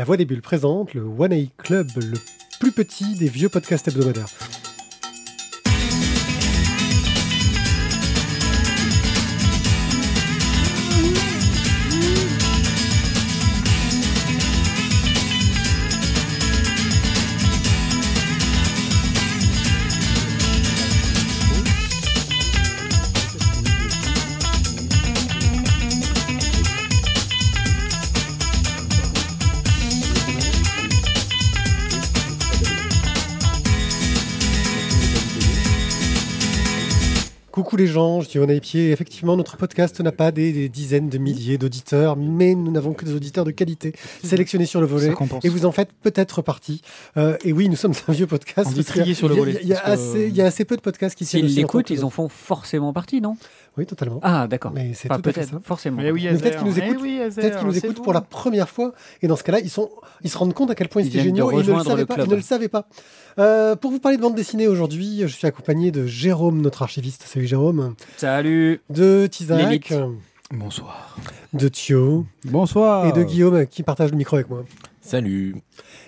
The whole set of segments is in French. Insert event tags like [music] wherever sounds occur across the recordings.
La Voix des Bulles présente le One A Club, le plus petit des vieux podcasts hebdomadaires. Gens, je suis One Pied. Effectivement, notre podcast n'a pas des, des dizaines de milliers d'auditeurs, mais nous n'avons que des auditeurs de qualité sélectionnés sur le volet. Et vous en faites peut-être partie. Euh, et oui, nous sommes un vieux podcast. On dit trier sur le il y a- y, que- assez- il y a assez peu de podcasts qui S'ils l'écoutent, ils en font forcément partie, non? Oui, totalement. Ah, d'accord. Mais c'est Enfin, tout à fait peut-être, ça. forcément. Mais oui, Mais peut-être qu'ils nous écoutent- oui, Peut-être qu'ils nous écoutent vous. pour la première fois. Et dans ce cas-là, ils, sont, ils se rendent compte à quel point Ils de génial et ils ne le savaient le pas. Ils ne le savaient pas. Euh, pour vous parler de bande dessinée aujourd'hui, je suis accompagné de Jérôme, notre archiviste. Salut Jérôme. Salut. De Tizak. Bonsoir. De Thio. Bonsoir. Et de Guillaume qui partage le micro avec moi. Salut.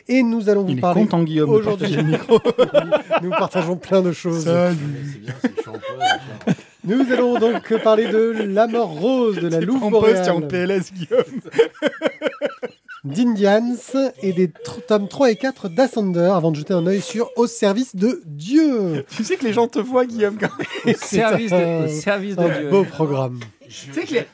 Et nous allons vous Il est parler content, Guillaume. de aujourd'hui. partager le micro. [laughs] nous partageons plein de choses. Salut. Nous allons donc parler de La mort rose de la Louve En poste, en boréale, PLS, Guillaume. [laughs] d'Indians et des tomes 3 et 4 d'Ascender avant de jeter un œil sur Au service de Dieu. Tu sais que les gens te voient, Guillaume. quand même. Au service un- de, au service de Un Dieu. beau programme.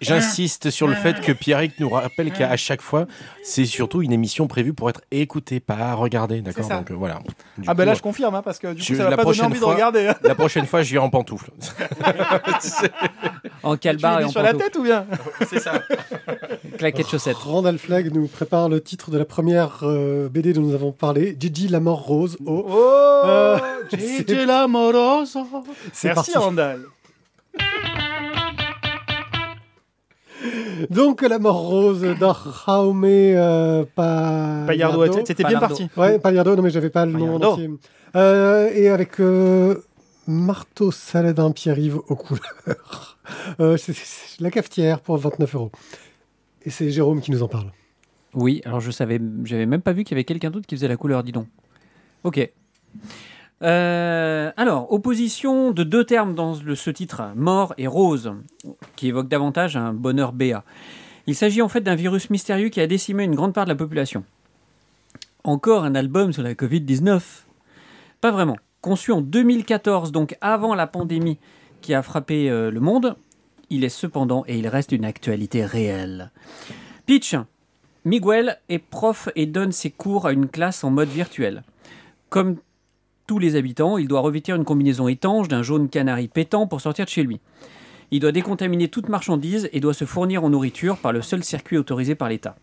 J'insiste sur le fait que Pierrick nous rappelle qu'à chaque fois, c'est surtout une émission prévue pour être écoutée, pas à regarder, d'accord. Donc euh, voilà. Du Ah ben là, je confirme, hein, parce que du coup, Je- ça va la pas donner prochaine envie fois- de regarder. hein. la prochaine fois, je viens en pantoufles. [laughs] En Tu calbar et en sur la tête ou bien [laughs] c'est ça. Claquette chaussette. Randall Flagg nous prépare le titre de la première euh, BD dont nous avons parlé, Gigi la mort rose. Oh, Oh Euh, Gigi l'amoroso. c'est Merci, parti. Randall. Donc la mort rose d'un Jaume euh, Pa- c'était bien parti. Ouais, Pagliardo, non mais j'avais pas le nom entier. Euh, et avec euh, Marteau Saladin Pierre-Yves aux couleurs. Euh, c'est- c'est la cafetière pour 29 euros. Et c'est Jérôme qui nous en parle. Oui, alors je savais, j'avais même pas vu qu'il y avait quelqu'un d'autre qui faisait la couleur, dis donc. Ok. Euh, alors, opposition de deux termes dans le- ce titre, mort et rose, qui évoque davantage un bonheur béat. Il s'agit en fait d'un virus mystérieux qui a décimé une grande part de la population. Encore un album sur la Covid-19 Pas vraiment. Conçu en 2014, donc avant la pandémie qui a frappé euh, le monde, il est cependant, et il reste une actualité réelle. Pitch Miguel est prof et donne ses cours à une classe en mode virtuel. Comme tous les habitants, il doit revêtir une combinaison étanche d'un jaune canari pétant pour sortir de chez lui. Il doit décontaminer toute marchandise et doit se fournir en nourriture par le seul circuit autorisé par l'État.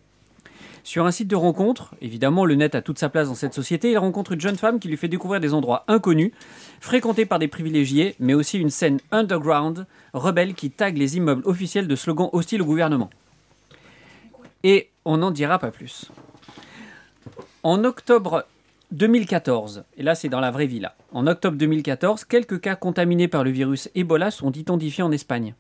Sur un site de rencontre, évidemment le net a toute sa place dans cette société, il rencontre une jeune femme qui lui fait découvrir des endroits inconnus, fréquentés par des privilégiés, mais aussi une scène underground, rebelle qui tague les immeubles officiels de slogans hostiles au gouvernement. Et on n'en dira pas plus. En octobre 2014, et là c'est dans la vraie vie là, en octobre 2014, quelques cas contaminés par le virus Ebola sont identifiés en Espagne.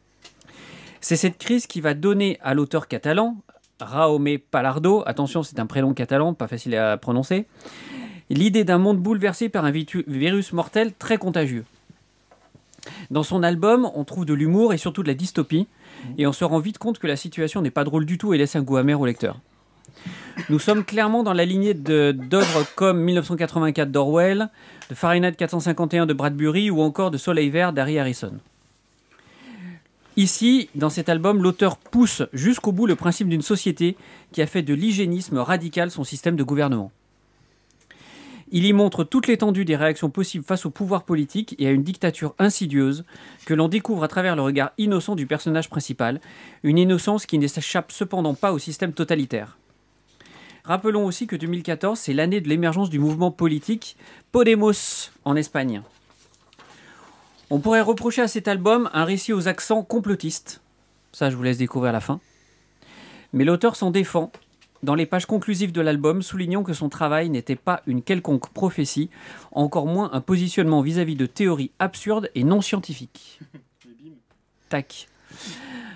C'est cette crise qui va donner à l'auteur catalan, Raume Palardo, attention c'est un prénom catalan, pas facile à prononcer, l'idée d'un monde bouleversé par un virus mortel très contagieux. Dans son album, on trouve de l'humour et surtout de la dystopie, et on se rend vite compte que la situation n'est pas drôle du tout et laisse un goût amer au lecteur. Nous sommes clairement dans la lignée d'œuvres comme 1984 d'Orwell, de Fahrenheit 451 de Bradbury ou encore de Soleil Vert d'Harry Harrison. Ici, dans cet album, l'auteur pousse jusqu'au bout le principe d'une société qui a fait de l'hygiénisme radical son système de gouvernement. Il y montre toute l'étendue des réactions possibles face au pouvoir politique et à une dictature insidieuse que l'on découvre à travers le regard innocent du personnage principal, une innocence qui ne s'échappe cependant pas au système totalitaire. Rappelons aussi que 2014, c'est l'année de l'émergence du mouvement politique Podemos en Espagne. On pourrait reprocher à cet album un récit aux accents complotistes. Ça, je vous laisse découvrir à la fin. Mais l'auteur s'en défend dans les pages conclusives de l'album, soulignant que son travail n'était pas une quelconque prophétie, encore moins un positionnement vis-à-vis de théories absurdes et non scientifiques. [laughs] Tac.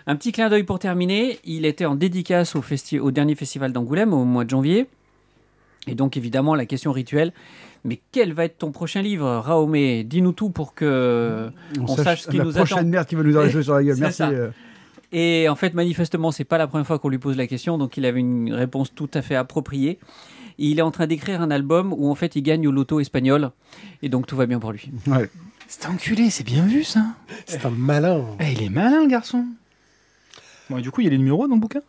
Un petit clin d'œil pour terminer. Il était en dédicace au, festi- au dernier festival d'Angoulême au mois de janvier. Et donc, évidemment, la question rituelle. Mais quel va être ton prochain livre, Raomé Dis-nous tout pour que on, sache, ce qui la nous prochaine attend. merde qui va nous arriver [laughs] sur la gueule. Merci. ça. euh. Et en fait, manifestement, c'est pas la première fois qu'on lui pose la question, donc il avait une réponse tout à fait appropriée. Et il est en train d'écrire un album où en fait il gagne au loto espagnol, et donc tout va bien pour lui. Ouais. C'est enculé, c'est bien vu ça. C'est un malin. Eh, il est malin le garçon. Bon, et du coup, il y a les numéros dans le bouquin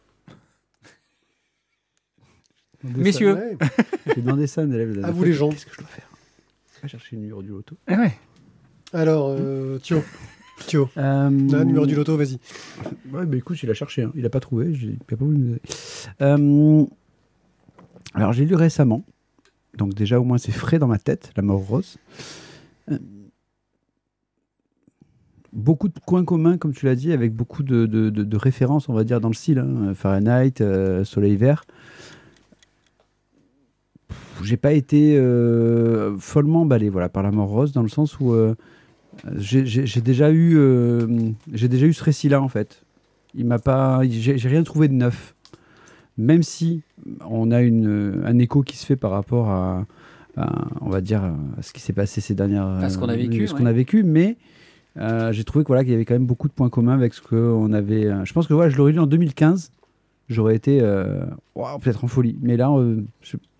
Messieurs, J'ai demandé ça à un élève. À vous les gens. Qu'est-ce que je dois faire Va chercher le numéro du loto. Eh ouais. Alors, euh, Thio. Thio. Euh, numéro du loto, vas-y. Ouais, bah écoute, il a cherché, hein. il a pas trouvé, j'ai- il a pas voulu donner. Euh, alors j'ai lu récemment, donc déjà au moins c'est frais dans ma tête, La mort rose. Euh, beaucoup de coins communs, comme tu l'as dit, avec beaucoup de, de- de- de références, on va dire, dans le style. hein. Fahrenheit, euh, Soleil vert. J'ai pas été euh, follement emballé voilà, par La mort rose, dans le sens où euh, j'ai déjà eu j'ai déjà eu ce récit là en fait il m'a pas j'ai rien trouvé de neuf même si on a une un écho qui se fait par rapport à, à, on va dire à ce qui s'est passé ces dernières À ce qu'on a vécu, ce ouais. qu'on a vécu mais euh, j'ai trouvé que, voilà qu'il y avait quand même beaucoup de points communs avec ce qu'on avait euh, je pense que voilà je l'aurais lu en 2015 j'aurais été euh, peut-être en folie. Mais là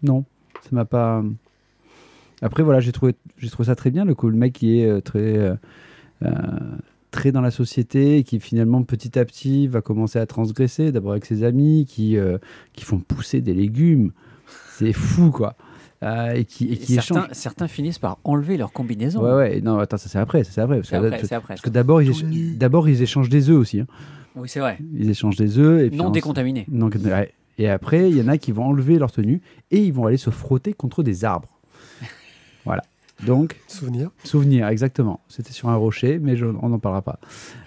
non ça m'a pas après voilà j'ai trouvé trouvé ça très bien le, le mec qui est très très dans la société et qui finalement petit à petit va commencer à transgresser d'abord avec ses amis qui qui font pousser des légumes. C'est fou quoi Euh, et qui et Et qui certains, échangent certains finissent par enlever leur combinaison. ouais ouais non attends ça c'est après ça c'est après parce C'est que, après, c'est après. parce que d'abord ils éch- échangent des œufs aussi hein. Oui, c'est vrai. ils échangent des œufs et puis Non ensuite- décontaminé. non, ouais. Et après, il y en a qui vont enlever leur tenue et ils vont aller se frotter contre des arbres. [laughs] voilà. Donc, Souvenir. souvenir, exactement. C'était sur un rocher, mais je- on n'en parlera pas.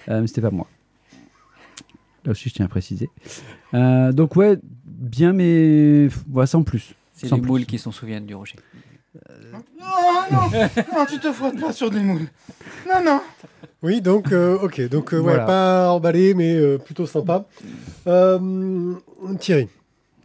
Euh, mais c'était pas moi. Là aussi, je tiens à préciser. Euh, donc, ouais, bien, mais voilà, sans plus. C'est Sans les plus. moules qui s'en souviennent du rocher. Non, non, non, [laughs] tu te frottes pas sur des moules. Non, non. Oui, donc, euh, ok. Donc, euh, ouais, pas emballé, mais euh, plutôt sympa. Euh, Thierry,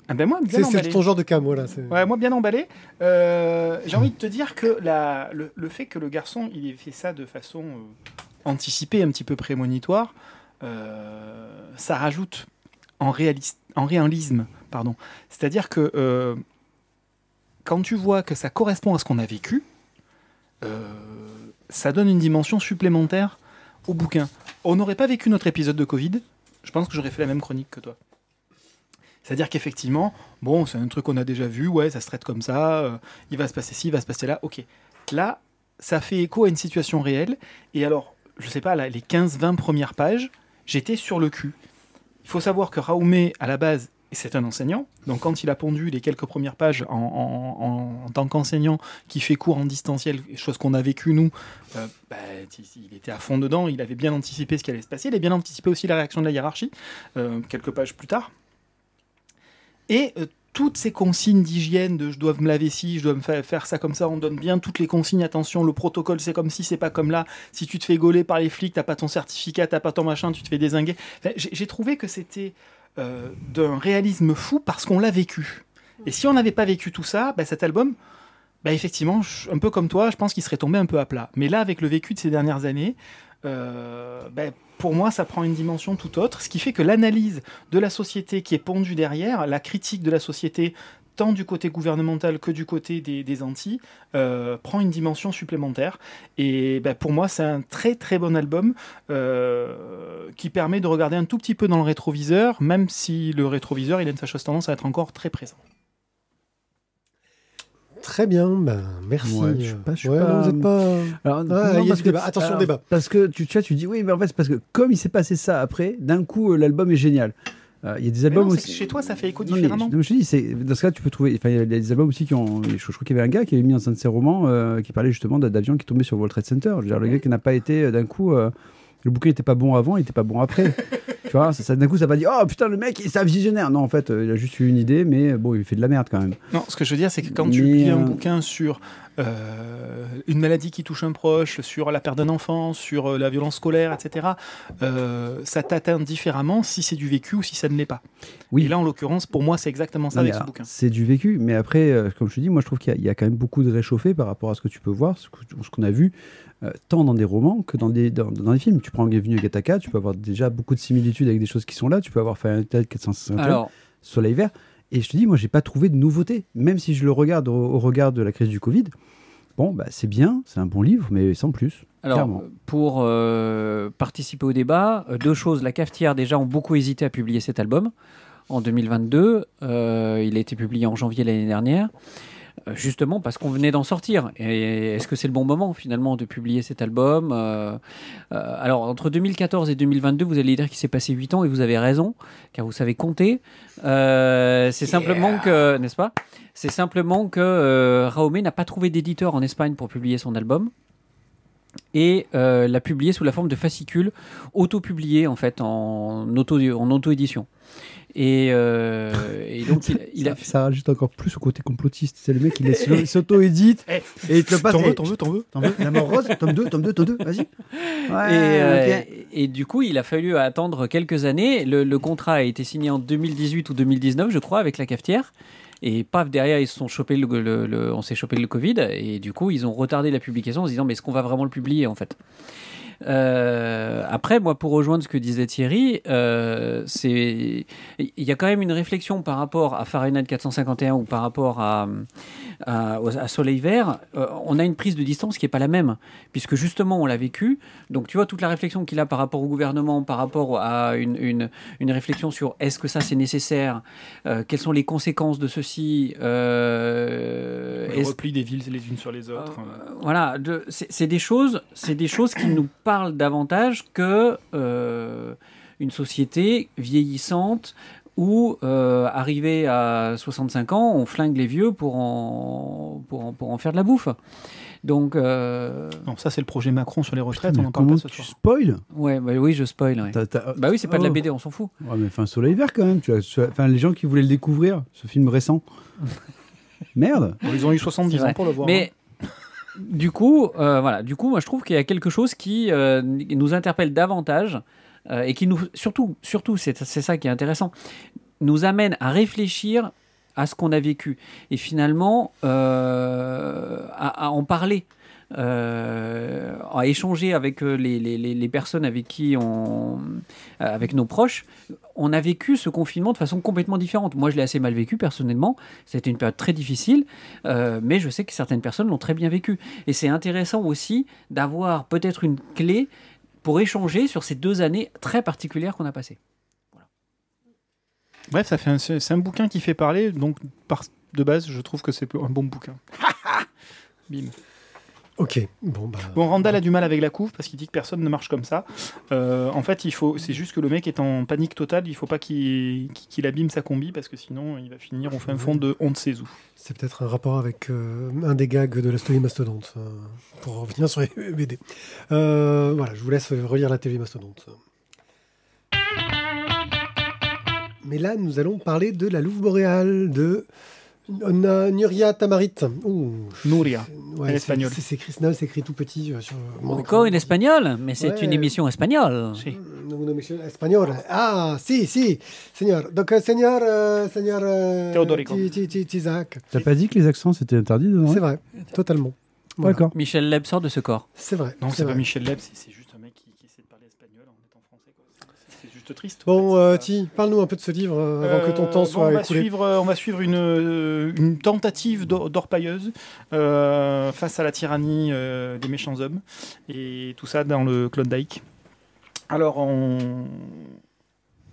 Ah ben moi, bien c'est ton genre de cam, voilà. c'est- Ouais, moi bien emballé. Euh, J'ai envie de te dire que la, le, le fait que le garçon il ait fait ça de façon euh, anticipée, un petit peu prémonitoire, euh, ça rajoute en, réaliste, en réalisme. pardon. C'est-à-dire que euh, quand tu vois que ça correspond à ce qu'on a vécu, euh, ça donne une dimension supplémentaire au bouquin. On n'aurait pas vécu notre épisode de Covid, je pense que j'aurais fait la même chronique que toi. C'est-à-dire qu'effectivement, bon, c'est un truc qu'on a déjà vu, ouais, ça se traite comme ça, euh, il va se passer ci, il va se passer là, ok. Là, ça fait écho à une situation réelle, et alors, je sais pas, là, les 15-20 premières pages, j'étais sur le cul. Il faut savoir que Raoumé, à la base, c'est un enseignant, donc quand il a pondu les quelques premières pages en, en- en- tant qu'enseignant qui fait cours en distanciel, chose qu'on a vécu nous, euh, bah, il était à fond dedans, il avait bien anticipé ce qui allait se passer, il a bien anticipé aussi la réaction de la hiérarchie, euh, quelques pages plus tard. Et euh, toutes ces consignes d'hygiène, de je dois me laver ci, je dois me fa- faire ça comme ça, on donne bien toutes les consignes, attention, le protocole c'est comme si, c'est pas comme là, si tu te fais gauler par les flics, t'as pas ton certificat, t'as pas ton machin, tu te fais désinguer. J'ai trouvé que c'était euh, d'un réalisme fou parce qu'on l'a vécu. Et si on n'avait pas vécu tout ça, bah, cet album, bah, effectivement, un peu comme toi, je pense qu'il serait tombé un peu à plat. Mais là, avec le vécu de ces dernières années, euh, bah, pour moi, ça prend une dimension tout autre, ce qui fait que l'analyse de la société qui est pondue derrière, la critique de la société, tant du côté gouvernemental que du côté des, des Antilles, euh, prend une dimension supplémentaire. Et bah, pour moi, c'est un très très bon album euh, qui permet de regarder un tout petit peu dans le rétroviseur, même si le rétroviseur, il a une fâcheuse tendance à être encore très présent. Très bien, ben, merci. Ouais, je suis pas- je suis Ouais, pas- non, vous êtes pas. Alors, Ah, non, il y a parce du que- débat. Attention au alors, débat. Parce que tu, tu vois, tu dis oui, mais en fait, c'est parce que comme il s'est passé ça après, d'un coup, euh, l'album est génial. Euh, Il y a des albums non, aussi. chez toi, ça fait écho Non, mais, différemment. non, mais je te dis, c'est- dans ce cas, tu peux trouver. Enfin, il y a des albums aussi qui ont. Je, je crois qu'il y avait un gars qui avait mis un de ses romans euh, qui parlait justement d'avions qui tombaient sur World Trade Center. Je veux dire, le gars qui n'a pas été euh, d'un coup. euh, le bouquin n'était pas bon avant, il n'était pas bon après. [laughs] Tu vois, ça, ça- d'un coup, ça va dire Oh putain, le mec, c'est un visionnaire. Non, en fait, euh, il a juste eu une idée, mais bon, il fait de la merde quand même. Non, ce que je veux dire, c'est que quand tu lis un euh, bouquin sur euh, une maladie qui touche un proche, sur la perte d'un enfant, sur euh, la violence scolaire, etc., euh, ça t'atteint différemment si c'est du vécu ou si ça ne l'est pas. Oui. Et là, en l'occurrence, pour moi, c'est exactement ça Non, avec ce bouquin. C'est du vécu, mais après, euh, comme je te dis, moi je trouve qu'il y, a- il y a quand même beaucoup de réchauffé par rapport à ce que tu peux voir, ce que- ce qu'on a vu, euh, tant dans des romans que dans des, dans, dans des films. Tu prends Bienvenue à Gattaca, tu peux avoir déjà beaucoup de similitudes avec des choses qui sont là, tu peux avoir Fahrenheit 451, Alors, Soleil Vert, et je te dis, moi j'ai pas trouvé de nouveauté, même si je le regarde au, au regard de la crise du Covid. Bon, bah, c'est bien, c'est un bon livre, mais sans plus. Alors, Clairement. pour euh, participer au débat, euh, deux choses. La cafetière, déjà, ont beaucoup hésité à publier cet album en 2022. Euh, il a été publié en janvier l'année dernière. Euh, Justement parce qu'on venait d'en sortir. Et est-ce que c'est le bon moment finalement de publier cet album Euh, euh, Alors entre 2014 et 2022, vous allez dire qu'il s'est passé 8 ans et vous avez raison, car vous savez compter. Euh, c'est simplement que, n'est-ce pas? C'est simplement que Raomé n'a pas trouvé d'éditeur en Espagne pour publier son album et l'a publié sous la forme de fascicules auto-publiés en fait en auto-édition. Et, euh, et donc [laughs] il, il a ça, ça rajoute encore plus au côté complotiste. C'est le mec, il s'auto-édite Eh, et il te le passe. T'en veux, t'en veux, t'en veux T'en veux La mort rose, tome 2, tome 2, tome 2, vas-y. Ouais, Et, euh, ok. et du coup, il a fallu attendre quelques années. Le, le contrat a été signé en 2018 ou 2019, je crois, avec la cafetière. Et paf, derrière, ils se sont chopés le, le- le- on s'est chopé le Covid. Et du coup, ils ont retardé la publication en se disant, mais est-ce qu'on va vraiment le publier, en fait? Euh, après, moi, pour rejoindre ce que disait Thierry, euh, c'est il y a quand même une réflexion par rapport à Fahrenheit 451 ou par rapport à, à, au- à Soleil Vert. Euh, on a une prise de distance qui est pas la même, puisque justement on l'a vécu. Donc tu vois toute la réflexion qu'il a par rapport au gouvernement, par rapport à une, une, une réflexion sur est-ce que ça c'est nécessaire, quelles sont les conséquences de ceci. Le repli des villes les unes sur les autres. euh, voilà, de- c'est des choses, c'est des choses qui nous parlent davantage que euh, une société vieillissante où, euh, arrivé à 65 ans, on flingue les vieux pour en, pour en, pour en faire de la bouffe. Donc, euh, Non, ça, c'est le projet Macron sur les retraites. Mais on en parle comment pas ce tu soir. spoil ouais, bah oui, je spoil. ouais. T'as- t'as- Bah oui, c'est pas de la Oh. BD, on s'en fout. Ouais, mais enfin, Soleil Vert quand même. Tu as, enfin, les gens qui voulaient le découvrir, ce film récent. [laughs] Merde. Bon, ils ont eu 70 C'est vrai. ans pour le voir. Mais du coup, euh, voilà, du coup, moi je trouve qu'il y a quelque chose qui euh, nous interpelle davantage euh, et qui nous, surtout, surtout, c'est ça qui est intéressant, nous amène à réfléchir à ce qu'on a vécu et finalement à en parler. Euh, à échanger avec euh, les, les- les- les personnes avec qui on, euh, avec nos proches, on a vécu ce confinement de façon complètement différente. Moi, je l'ai assez mal vécu personnellement. C'était une période très difficile. Mais je sais que certaines personnes l'ont très bien vécu. Et c'est intéressant aussi d'avoir peut-être une clé pour échanger sur ces deux années très particulières qu'on a passées. Bref, ça fait un- c'est c'est un bouquin qui fait parler, donc par, de base, je trouve que c'est un bon bouquin. [laughs] Bim. Ok, bon, bah. Bon, Randall a du mal avec la couve parce qu'il dit que personne ne marche comme ça. Euh, en fait, il faut, c'est juste que le mec est en panique totale. Il faut pas qu'il abîme sa combi parce que sinon, il va finir au fin fond de on ne sait où. C'est peut-être un rapport avec euh, un des gags de la story Mastodonte, euh, pour revenir sur les BD. Euh, voilà, je vous laisse relire la télé Mastodonte. Mais là, nous allons parler de la Louve boréale de Nuria Tamarit. Ouh, Nouria. ouais, En c'est- espagnol. C'est non, c'est écrit tout petit euh, sur mon Encore écran. une espagnole, mais c'est Ouais. une émission espagnole. Si. Mm, Una emisión española. Ah, sí, sí, señor. Donc, euh, señor, euh, señor euh, Teodorico. Tizak. T'as pas dit que les accents c'était interdit C'est vrai, totalement. Voilà. D'accord. Michel Leb sort de ce corps. C'est vrai. Non, c'est pas. Michel Leb, c'est juste un mec qui, qui essaie de parler espagnol en étant français. quoi. C'est- C'est juste triste. Bon, en fait, euh, Ti, parle-nous un peu de ce livre euh, avant que ton Euh, temps bon, soit on va écoulé. Suivre, euh, on va suivre une, euh, une tentative d'or- d'orpailleuse euh, face à la tyrannie euh, des méchants hommes. Et tout ça dans le Klondike. Alors, on,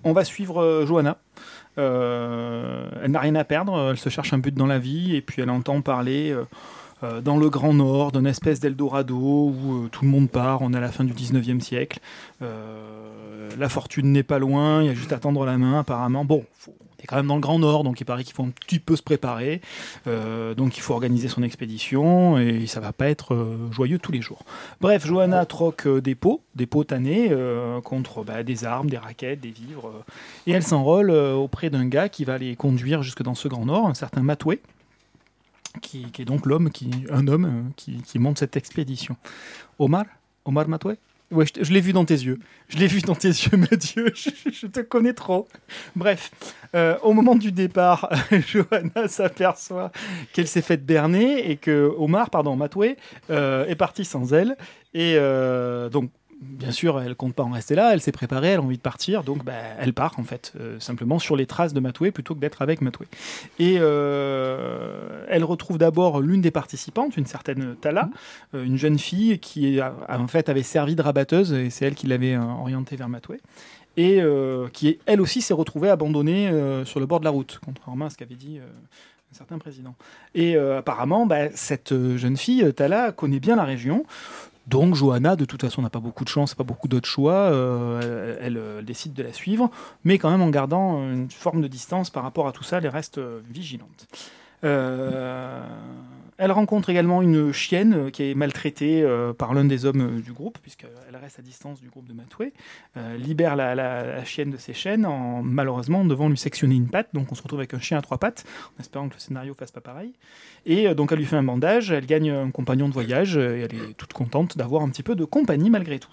on va suivre euh, Johanna. Euh, elle n'a rien à perdre, elle se cherche un but dans la vie et puis elle entend parler euh, euh, dans le Grand Nord, d'une espèce d'Eldorado où euh, tout le monde part, on est à la fin du 19e siècle. Euh, la fortune n'est pas loin, il y a juste à tendre la main apparemment. Bon, on est quand même dans le Grand Nord, donc il paraît qu'il faut un petit peu se préparer. Euh, donc il faut organiser son expédition et ça va pas être euh, joyeux tous les jours. Bref, Johanna troque des pots, des pots tannés, contre bah, des armes, des raquettes, des vivres. et elle s'enrôle auprès d'un gars qui va les conduire jusque dans ce Grand Nord, un certain Matoué, qui, est donc l'homme, un homme qui, qui monte cette expédition. Omar? Omar Matoué Ouais, je, l'ai vu dans tes yeux. Je l'ai vu dans tes yeux, [laughs] Mathieu. Je, je te connais trop. Bref, euh, au moment du départ, [laughs] Johanna s'aperçoit qu'elle s'est faite berner et que Omar, pardon, Matoué, euh, est parti sans elle. Et euh, donc, bien sûr, elle compte pas en rester là. Elle s'est préparée, elle a envie de partir. Donc, bah, elle part, en fait, euh, simplement sur les traces de Matoué plutôt que d'être avec Matoué. Et euh, elle retrouve d'abord l'une des participantes, une certaine Tala, euh, une jeune fille qui, a- a- en fait, avait servi de rabatteuse et c'est elle qui l'avait orientée vers Matoué et euh, qui elle aussi s'est retrouvée abandonnée euh, sur le bord de la route, contrairement à ce qu'avait dit euh, un certain président. Et apparemment, bah, cette jeune fille, Tala, connaît bien la région. Donc Johanna, de toute façon, n'a pas beaucoup de chance, pas beaucoup d'autres choix. euh, elle, euh, décide de la suivre, mais quand même en gardant une forme de distance par rapport à tout ça, elle reste euh, vigilante. Elle rencontre également une chienne qui est maltraitée euh, par l'un des hommes euh, du groupe, puisqu'elle reste à distance du groupe de Matoué euh, libère la, la- chienne de ses chaînes en malheureusement devant lui sectionner une patte. Donc on se retrouve avec un chien à trois pattes, en espérant que le scénario fasse pas pareil. Et donc elle lui fait un bandage, elle gagne un compagnon de voyage et elle est toute contente d'avoir un petit peu de compagnie malgré tout.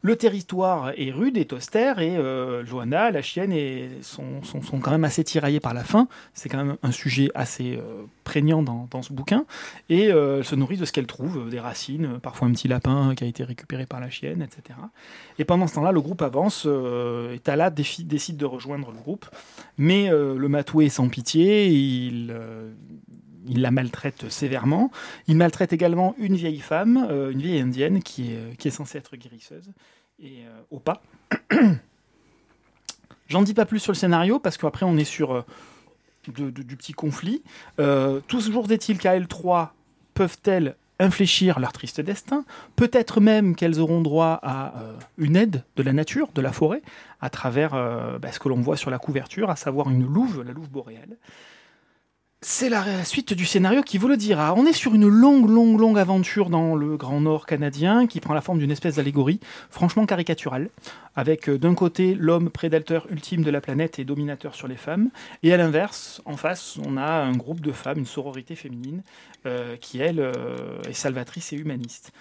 Le territoire est rude, est austère, et euh, Johanna, la chienne, et sont, sont, quand même assez tiraillées par la faim. C'est quand même un sujet assez euh, prégnant dans, dans ce bouquin. Et euh, se nourrit de ce qu'elle trouve, des racines, parfois un petit lapin qui a été récupéré par la chienne, etc. Et pendant ce temps-là, le groupe avance, euh, et Tala décide de rejoindre le groupe. Mais euh, le matoué est sans pitié, il, il la maltraite sévèrement. Il maltraite également une vieille femme, euh, une vieille indienne qui est, qui est censée être guérisseuse, et euh, au pas. [clears throat] J'en dis pas plus sur le scénario parce qu'après on est sur euh, du petit conflit. Euh, toujours est-il qu'à L3 peuvent-elles infléchir leur triste destin? Peut-être même qu'elles auront droit à euh, une aide de la nature, de la forêt, à travers euh, bah, ce que l'on voit sur la couverture, à savoir une louve, la louve boréale. C'est la suite du scénario qui vous le dira. On est sur une longue, longue, longue aventure dans le Grand Nord canadien qui prend la forme d'une espèce d'allégorie, franchement caricaturale, avec euh, d'un côté l'homme prédateur ultime de la planète et dominateur sur les femmes, et à l'inverse, en face, on a un groupe de femmes, une sororité féminine, euh, qui elle euh, est salvatrice et humaniste.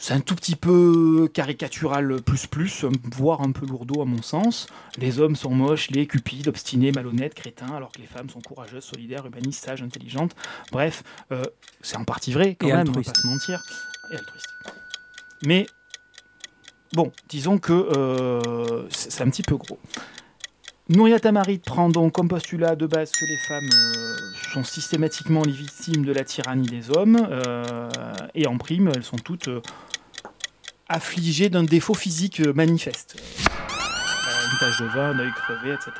C'est un tout petit peu caricatural plus plus, voire un peu lourdeau à mon sens. Les hommes sont moches, les cupides, obstinés, malhonnêtes, crétins, alors que les femmes sont courageuses, solidaires, humanistes, sages, intelligentes. Bref, euh, c'est en partie vrai quand Et même, on va pas se mentir. Et altruiste. Mais bon, disons que euh, c'est c'est un petit peu gros. Nouria Tamarit prend donc comme postulat de base que les femmes euh, sont systématiquement les victimes de la tyrannie des hommes, euh, et en prime, elles sont toutes euh, affligées d'un défaut physique manifeste. Une tache de vin, un œil crevé, etc.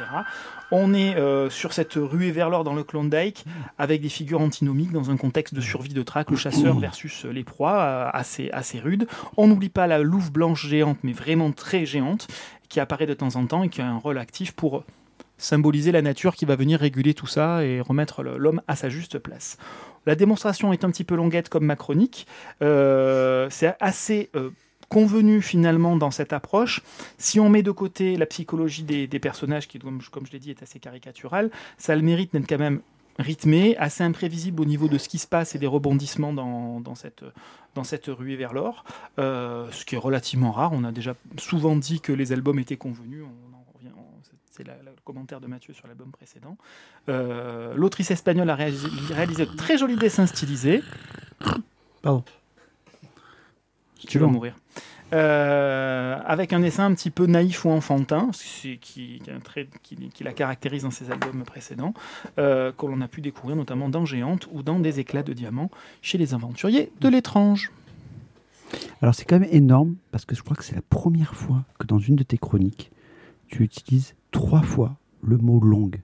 On est sur cette ruée vers l'or dans le Klondike, avec des figures antinomiques dans un contexte de survie de traque, le chasseur versus les proies, assez, assez rude. On n'oublie pas la louve blanche géante, mais vraiment très géante, qui apparaît de temps en temps et qui a un rôle actif pour symboliser la nature qui va venir réguler tout ça et remettre l'homme à sa juste place. La démonstration est un petit peu longuette comme ma chronique. Euh, C'est assez euh, convenu finalement dans cette approche. Si on met de côté la psychologie des, des personnages, qui comme, je- comme je l'ai dit est assez caricaturale, ça a le mérite d'être quand même rythmé, assez imprévisible au niveau de ce qui se passe et des rebondissements dans, dans cette, dans cette ruée vers l'or, euh, ce qui est relativement rare. On a déjà souvent dit que les albums étaient convenus. On en revient, on- c'est- le commentaire de Mathieu sur l'album précédent. Euh, L'autrice espagnole a réalisé, réalisé de très jolis dessins stylisés. Pardon. Tu vas mourir. Euh, avec un dessin un petit peu naïf ou enfantin, qui, qui, un trait qui la caractérise dans ses albums précédents, euh, que l'on a pu découvrir notamment dans Géante ou dans Des éclats de diamants chez les aventuriers de l'étrange. Alors c'est quand même énorme parce que je crois que c'est la première fois que dans une de tes chroniques, tu utilises trois fois le mot longue.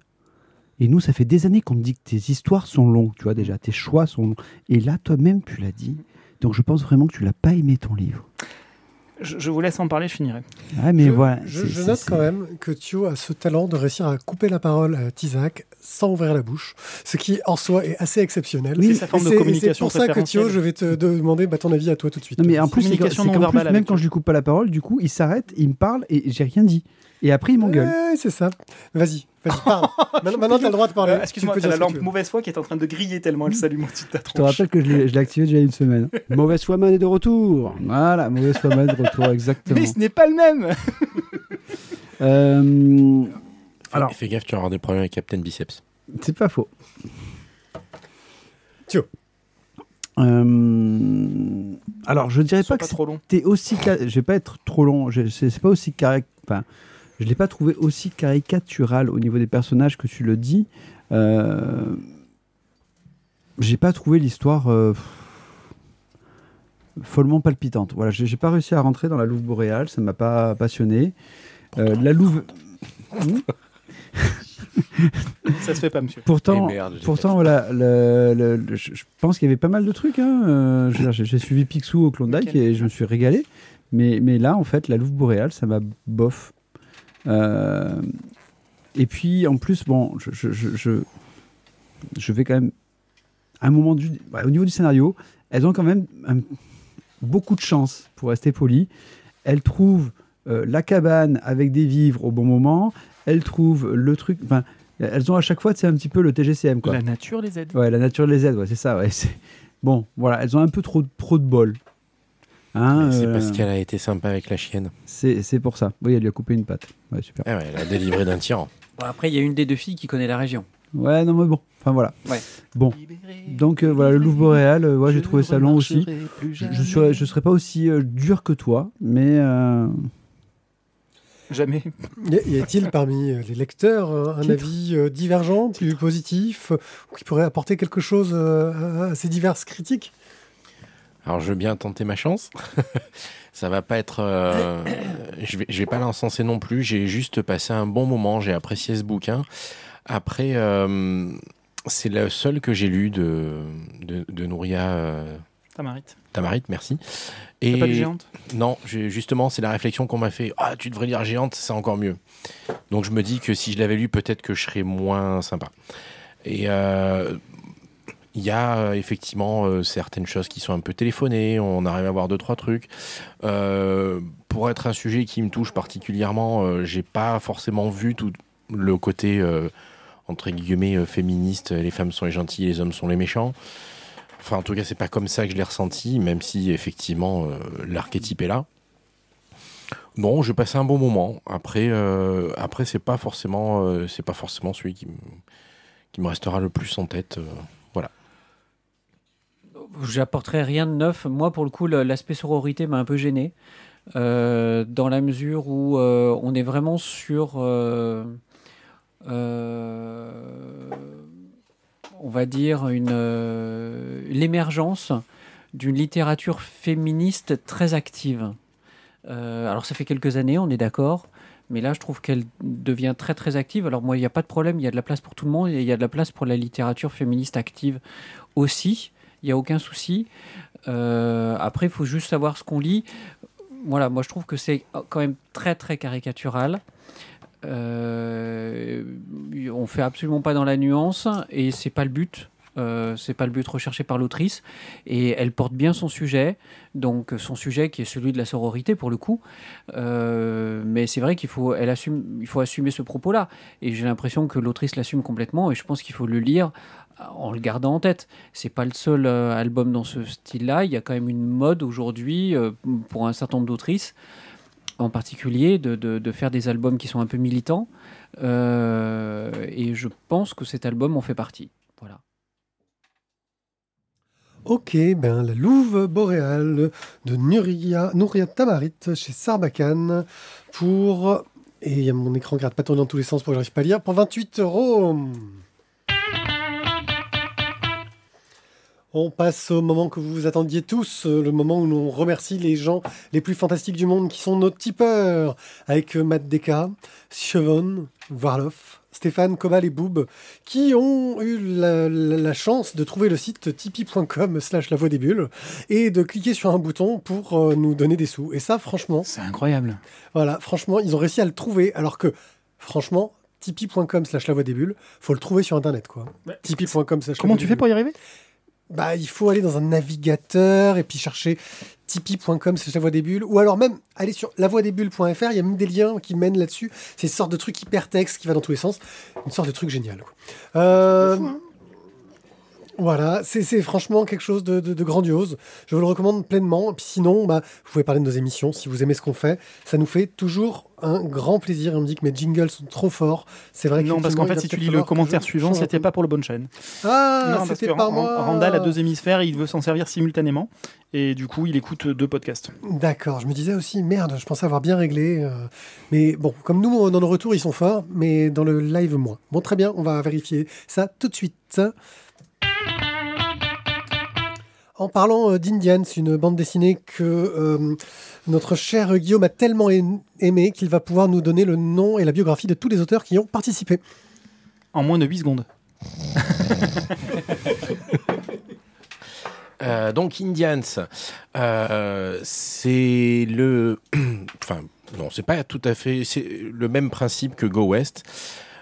Et nous, ça fait des années qu'on me dit que tes histoires sont longues, tu vois déjà, tes choix sont longs. Et là, toi-même, tu l'as dit. Donc je pense vraiment que tu l'as pas aimé ton livre. Je, je vous laisse en parler, je finirai. Ah, mais je, voilà. je- note quand même que Thio a ce talent de réussir à couper la parole à Tizak sans ouvrir la bouche, ce qui en soi est assez exceptionnel. C'est Et sa forme de c'est- et communication C'est pour ça que. Thio, je vais te demander bah, ton avis à toi tout de suite. Non, mais en plus, Communication non plus, verbale même quand je lui coupe pas la parole, du coup, il s'arrête, il me parle et j'ai rien dit. Et après, il m'engueule. Ouais, c'est ça. Vas-y, vas-y, parle. [laughs] maintenant, maintenant tu as le droit de parler. Euh, Tu Excuse-moi, t'as la lampe mauvaise foi qui est en train de griller tellement elle s'allume au-dessus de ta Je te rappelle que je l'ai je l'ai activé déjà il y a une semaine. [laughs] Mauvaise foi man est de retour. Voilà, mauvaise foi man de retour, exactement. Mais ce n'est pas le même [laughs] Euh, Alors- Fais gaffe, tu vas avoir des problèmes avec Captain Biceps. c'est pas faux. Thio. Euh, Alors, je dirais Sois pas pas que trop long. c'était aussi. ca- Je vais pas être trop long. Je- C'est pas aussi cari- Enfin, je l'ai pas trouvé aussi caricatural au niveau des personnages que tu le dis. Euh... J'ai pas trouvé l'histoire euh, follement palpitante. Voilà, j'ai pas réussi à rentrer dans la Louve boréale. Ça m'a pas passionné. Euh, la Louve. Hmm [laughs] Ça se fait pas, monsieur. Pourtant, Eh merde, pourtant voilà, le- le- le- je je pense qu'il y avait pas mal de trucs. hein, euh, J'ai suivi Picsou au Klondike Ok. et je me suis régalé. Mais, mais là, en fait, la Louve boréale, ça m'a bof. Euh, et puis, en plus, bon, je, je, je, je, vais quand même. À un moment du, ouais, au niveau du scénario, elles ont quand même un- beaucoup de chance, pour rester poli. Elles trouvent euh, la cabane avec des vivres au bon moment. Elles trouvent le truc. Enfin, elles ont à chaque fois, c'est un petit peu le TGCM, quoi. La nature les aide. Ouais, la nature les aide, ouais, c'est ça. Ouais, bon, voilà, elles ont un peu trop, trop de bol. Hein, Mais C'est euh, parce qu'elle a été sympa avec la chienne. c'est pour ça. Oui, elle lui a coupé une patte. Ouais, super. Ah ouais, elle a délivré d'un tyran. Bon, après, il y a une des deux filles qui connaît la région. Ouais, non, mais bon. Enfin, voilà. Ouais. Bon. Donc, euh, voilà, le Louvre boréal, euh, ouais, j'ai trouvé ça long aussi. Je, je, serais, je serais pas aussi euh, dur que toi, mais. euh, Jamais. Y a-t-il parmi les lecteurs un Titre. avis divergent, plus positif, ou qui pourrait apporter quelque chose à ces diverses critiques? Alors je veux bien tenter ma chance. [laughs] Ça va pas être. euh, je vais, je vais pas l'encenser non plus. J'ai juste passé un bon moment. J'ai apprécié ce bouquin. Après, euh, c'est le seul que j'ai lu de, de, de Nouria euh, Tamarit. Tamarit, merci. Et pas lu Géante? non, justement, c'est la réflexion qu'on m'a fait. Ah, tu devrais lire Géante, c'est encore mieux. Donc je me dis que si je l'avais lu, peut-être que je serais moins sympa. Et euh, il y a euh, effectivement euh, certaines choses qui sont un peu téléphonées. On arrive à voir deux trois trucs. Euh, pour être un sujet qui me touche particulièrement, j'ai pas forcément vu tout le côté entre guillemets féministe. Les femmes sont les gentilles, les hommes sont les méchants. Enfin, en tout cas, c'est pas comme ça que je l'ai ressenti, même si effectivement l'archétype est là. Non, j'ai passé un bon moment. Après, euh, après, c'est pas forcément, pas forcément celui qui, qui me restera le plus en tête. J'apporterai rien de neuf. Moi, pour le coup, l'aspect sororité m'a un peu gêné. euh, dans la mesure où euh, on est vraiment sur. euh, on va dire une l'émergence d'une littérature féministe très active. Alors ça fait quelques années, on est d'accord, mais là je trouve qu'elle devient très très active. Alors moi il n'y a pas de problème, il y a de la place pour tout le monde et il y a de la place pour la littérature féministe active aussi. Il n'y a aucun souci. Euh, après, il faut juste savoir ce qu'on lit. Voilà, moi je trouve que c'est quand même très très caricatural. Euh, on fait absolument pas dans la nuance et c'est pas le but. Euh, c'est pas le but recherché par l'autrice et elle porte bien son sujet, donc son sujet qui est celui de la sororité pour le coup. Euh, mais c'est vrai qu'il faut, elle assume, il faut assumer ce propos-là et j'ai l'impression que l'autrice l'assume complètement et je pense qu'il faut le lire en le gardant en tête. C'est pas le seul euh, album dans ce style-là. Il y a quand même une mode aujourd'hui euh, pour un certain nombre d'autrices en particulier de, de- faire des albums qui sont un peu militants. Euh, et je pense que cet album en fait partie. Voilà. Ok, ben la Louve boréale de Nuria, Nouria Tamarit chez Sarbacane pour. Et mon écran qui n'arrête pas tourner dans tous les sens pour que j'arrive pas à lire. Pour 28 euros. On passe au moment que vous attendiez tous, euh, le moment où l'on remercie les gens les plus fantastiques du monde qui sont nos tipeurs, avec euh, Matt Deka, Siobhan, Varloff, Stéphane, Cobal et Boob, qui ont eu la, la- la chance de trouver le site tipeee.com slash la voix des bulles et de cliquer sur un bouton pour euh, nous donner des sous. Et ça, franchement, C'est incroyable. voilà, franchement, ils ont réussi à le trouver, alors que, franchement, tipeee.com slash la voix des bulles, faut le trouver sur Internet, quoi. Ouais. Tipeee.com slash la Comment tu fais pour y arriver? Bah, il faut aller dans un navigateur et puis chercher tipeee.com slash la voix des bulles, ou alors même aller sur lavoidesbulles.fr, il y a même des liens qui mènent là-dessus. C'est une sorte de truc hyper texte qui va dans tous les sens. Une sorte de truc génial. Euh, Voilà, c'est franchement quelque chose de, de- de grandiose. Je vous le recommande pleinement. Et puis sinon, bah, vous pouvez parler de nos émissions si vous aimez ce qu'on fait. Ça nous fait toujours un grand plaisir. On me dit que mes jingles sont trop forts. C'est vrai Non, parce qu'en fait, si tu lis le que commentaire suivant, c'était pas pour le bonne chaîne. Ah, que c'était pas moi. Randall a deux hémisphères, il veut s'en servir simultanément, et du coup, il écoute deux podcasts. D'accord, je me disais aussi, merde, je pensais avoir bien réglé. euh, mais bon, comme nous, dans nos retours, ils sont forts, mais dans le live, moins. Bon, très bien, on va vérifier ça tout de suite. En parlant euh, d'Indians, une bande dessinée que euh, notre cher Guillaume a tellement aim- aimé qu'il va pouvoir nous donner le nom et la biographie de tous les auteurs qui y ont participé. En moins de 8 secondes. [laughs] Euh, donc Indians, euh, c'est le, [clears throat] enfin non, c'est pas tout à fait, c'est le même principe que Go West.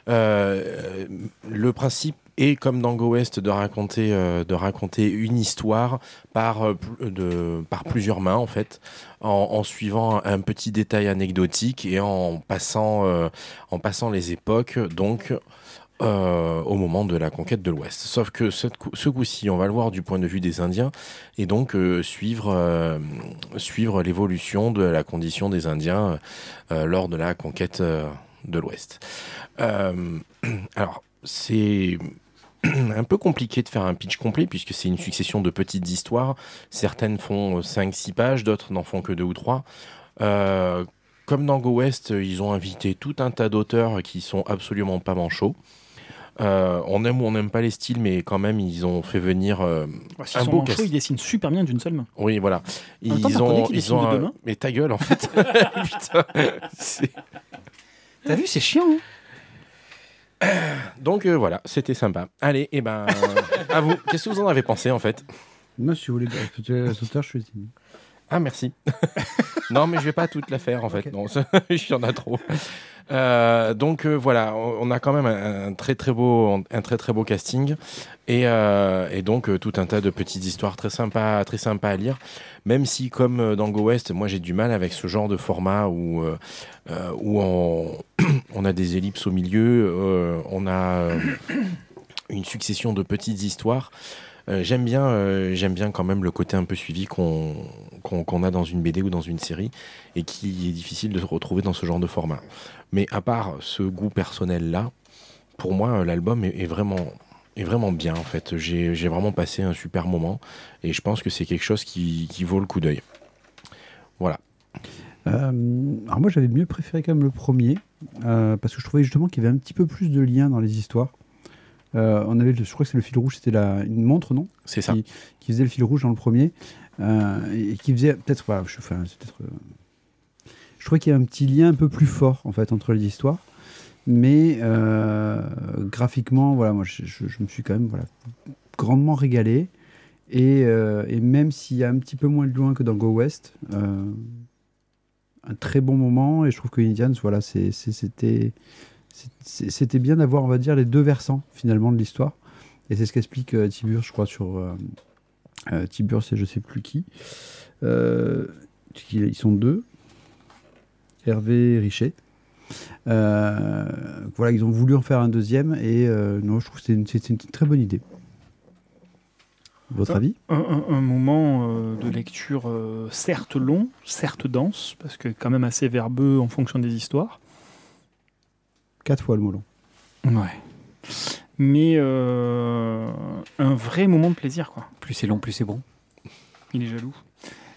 Euh, le principe est comme dans Go West de raconter, euh, de raconter une histoire par, euh, pl- de, par plusieurs mains en fait, en, suivant un petit détail anecdotique et en passant, euh, en passant les époques. Donc euh, au moment de la conquête de l'Ouest. Sauf que ce coup-ci, on va le voir du point de vue des Indiens, et donc euh, suivre, euh, suivre l'évolution de la condition des Indiens euh, lors de la conquête euh, de l'Ouest. Euh, [clears throat] alors, c'est [clears throat] un peu compliqué de faire un pitch complet, puisque c'est une succession de petites histoires. Certaines font 5-6 pages, d'autres n'en font que 2 ou 3. Euh, comme dans Go West, ils ont invité tout un tas d'auteurs qui sont absolument pas manchots. Euh, on aime ou on n'aime pas les styles, mais quand même, ils ont fait venir. euh, Un beau manchots, ils dessinent super bien d'une seule main. oui, voilà. temps, Ils ont, ils dessinent ont. un- Mais ta gueule, en fait. [laughs] [laughs] Putain. T'as vu, c'est chiant. hein [coughs] Donc euh, voilà, c'était sympa. Allez, et ben, à vous. Qu'est-ce que vous en avez pensé, en fait? Moi, si vous voulez, auteurs, je suis. Ah, merci. [laughs] non, mais je vais pas toute la faire, en fait. Ok. Non, [laughs] il y en a trop. Euh, donc euh, voilà, on a quand même un, un très très beau, un très très beau casting et, euh, et donc tout un tas de petites histoires très sympas, très sympas à lire. Même si comme dans Go West, moi j'ai du mal avec ce genre de format où où on, [coughs] on a des ellipses au milieu, on a une succession de petites histoires. Euh, j'aime bien, euh, bien quand même le côté un peu suivi qu'on qu'on a dans une BD ou dans une série et qui est difficile de se retrouver dans ce genre de format. Mais à part ce goût personnel là, pour moi euh, l'album est, vraiment est vraiment bien en fait. J'ai vraiment passé un super moment et je pense que c'est quelque chose qui, qui vaut le coup d'œil. Voilà. Alors moi j'avais mieux préféré quand même le premier parce que je trouvais justement qu'il y avait un petit peu plus de liens dans les histoires. Euh, on avait, je crois que c'est le fil rouge, c'était la, une montre, non? C'est ça. Qui- Qui faisait le fil rouge dans le premier euh, et qui faisait peut-être, voilà, je, enfin, c'est peut-être, euh, je trouvais qu'il y avait un petit lien un peu plus fort en fait entre les histoires, mais graphiquement, voilà, moi je, je- je me suis quand même voilà grandement régalé et, et même s'il y a un petit peu moins de loin que dans Go West. un très bon moment et je trouve que Indians voilà c'était c'était bien d'avoir on va dire les deux versants finalement de l'histoire. Et c'est ce qu'explique euh, Tiburce je crois sur euh, euh, Tiburce et je sais plus qui. Ils sont deux. Hervé et Richet. Voilà ils ont voulu en faire un deuxième et non je trouve que c'était une, très bonne idée. Votre avis? Un, un- un moment euh, de lecture euh, certes long, certes dense, parce que quand même assez verbeux en fonction des histoires. Quatre fois le mot long Ouais. Mais euh, un vrai moment de plaisir, quoi. Plus c'est long, plus c'est bon. Il est jaloux.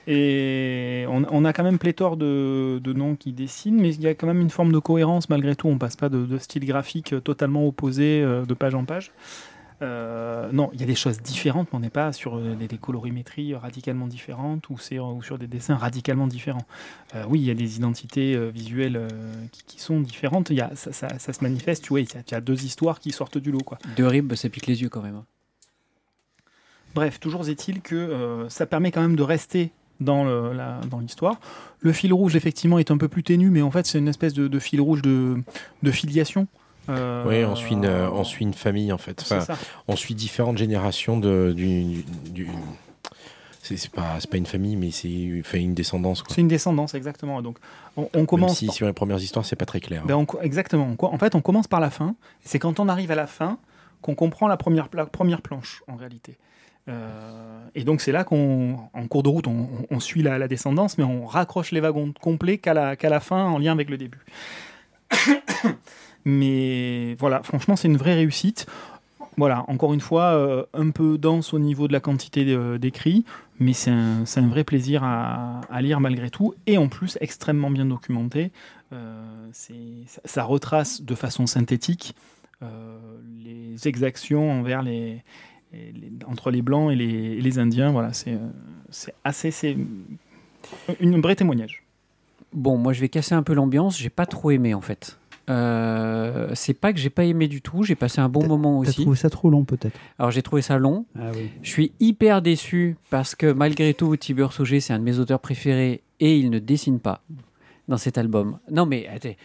Et on, on a quand même pléthore de, de noms qui dessinent, mais il y a quand même une forme de cohérence malgré tout. On passe pas de, de style graphique totalement opposé euh, de page en page. Euh, non, il y a des choses différentes, mais on n'est pas sur euh, des, des colorimétries radicalement différentes ou, ou sur des dessins radicalement différents. Euh, oui, il y a des identités visuelles qui, qui sont différentes. Y a, ça, ça- ça se manifeste, tu vois, il y a, il y a deux histoires qui sortent du lot. Quoi. Deux ribs, ça pique les yeux quand même. hein. Bref, toujours est-il que ça permet quand même de rester dans le- la- dans l'histoire. Le fil rouge, effectivement, est un peu plus ténu, mais en fait, c'est une espèce de, de fil rouge de, de filiation. Euh, Oui, on suit, une, on suit une famille en fait. Enfin, on suit différentes générations de, du. du- du- c'est pas, une famille, mais c'est une descendance. C'est une descendance, exactement. Donc, on, on Même commence. si sur les premières histoires, c'est pas très clair. Ben, on exactement. En fait, on commence par la fin. C'est quand on arrive à la fin qu'on comprend la première, la première planche, en réalité. Euh, et donc, c'est là qu'on, en cours de route, on, suit la, la descendance, mais on raccroche les wagons complets qu'à la, qu'à la fin, en lien avec le début. Mais voilà, franchement, c'est une vraie réussite. Voilà, encore une fois, euh, un peu dense au niveau de la quantité de- d'écrits, mais c'est un, vrai plaisir à, lire malgré tout, et en plus extrêmement bien documenté. Euh, ça, retrace de façon synthétique euh, les exactions envers les, entre les blancs et les, indiens. Voilà, c'est euh, c'est assez, c'est un vrai témoignage. Bon, moi je vais casser un peu l'ambiance. J'ai pas trop aimé en fait. Euh, c'est pas que j'ai pas aimé du tout. J'ai passé un bon moment T'as aussi. trouvé ça trop long peut-être Alors j'ai trouvé ça long. Ah oui. Je suis hyper déçu parce que malgré tout, Tibur Sauger, c'est un de mes auteurs préférés et il ne dessine pas dans cet album. Non mais attends,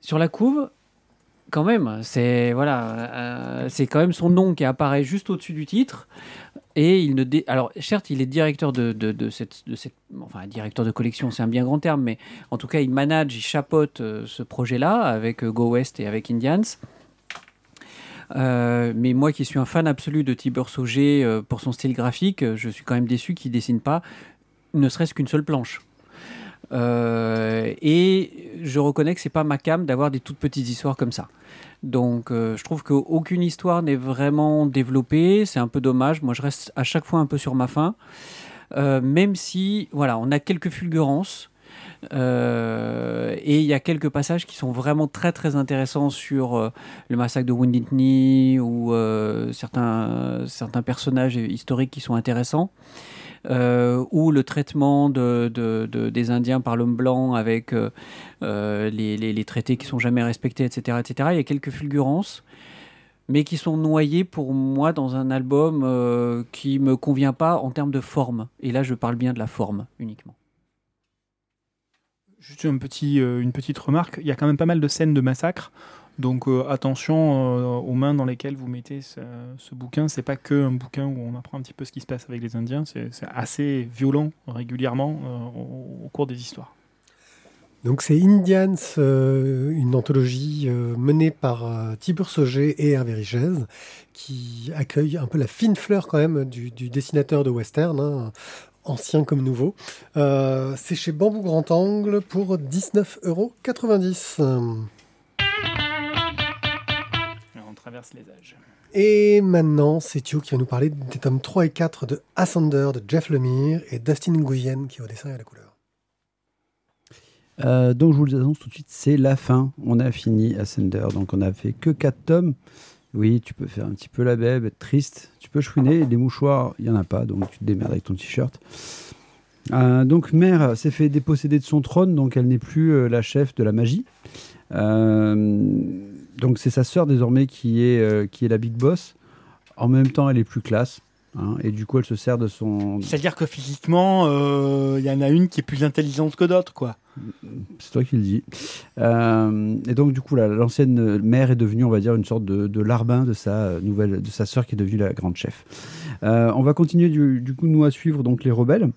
sur la couve, quand même, c'est voilà, euh, c'est quand même son nom qui apparaît juste au-dessus du titre. Et il ne alors certes, il est directeur de, directeur de collection, c'est un bien grand terme, mais en tout cas, il manage, il chapeaute euh, ce projet-là avec euh, Go West et avec Indians. Euh, mais moi qui suis un fan absolu de Tibur Sauger pour son style graphique, je suis quand même déçu qu'il dessine pas ne serait-ce qu'une seule planche. Euh, et je reconnais que c'est pas ma cam d'avoir des toutes petites histoires comme ça. Donc euh, je trouve qu'aucune histoire n'est vraiment développée, c'est un peu dommage. Moi je reste à chaque fois un peu sur ma faim. Euh, même si voilà, on a quelques fulgurances. Et il y a quelques passages qui sont vraiment très très intéressants sur le massacre de Wounded Knee ou certains, certains personnages historiques qui sont intéressants. Euh, ou le traitement de, de- de- des Indiens par l'homme blanc avec euh, euh, les, traités qui sont jamais respectés, etc., etc. Il y a quelques fulgurances, mais qui sont noyées pour moi dans un album euh, qui me convient pas en termes de forme. Et là, je parle bien de la forme uniquement. Juste une petite remarque, il y a quand même pas mal de scènes de massacre. Donc euh, attention euh, aux mains dans lesquelles vous mettez ce, ce bouquin. C'est pas que un bouquin où on apprend un petit peu ce qui se passe avec les Indiens. C'est assez violent régulièrement euh, au, cours des histoires. Donc c'est Indians, une anthologie menée par Tibur Sauger et Hervé Richez, qui accueille un peu la fine fleur quand même du, dessinateur de western, hein, ancien comme nouveau. C'est chez Bambou Grand Angle pour 19,90 euros. Traverse les âges. Et maintenant, c'est Thio qui va nous parler des tomes 3 et 4 de Ascender de Jeff Lemire et Dustin Nguyen qui est au dessin et à la couleur. Euh, donc je vous le annonce tout de suite, c'est la fin. On a fini Ascender, donc on a fait que 4 tomes. Oui, tu peux faire un petit peu la bête, être triste. Tu peux chouiner, des mouchoirs, il n'y en a pas, donc tu te démerdes avec ton t-shirt. Euh, donc Mère s'est fait déposséder de son trône, donc elle n'est plus euh, la chef de la magie. Euh, donc c'est sa sœur désormais qui est, euh, qui est la big boss. En même temps, elle est plus classe. hein, et du coup, elle se sert de son, C'est-à-dire que physiquement, euh, il y en a une qui est plus intelligente que d'autres, quoi. C'est toi qui le dis. Euh, et donc, du coup, la- l'ancienne mère est devenue, on va dire, une sorte de, de larbin de sa euh, nouvelle, de sa sœur qui est devenue la grande chef. Euh, on va continuer, du, du coup, nous à suivre donc les rebelles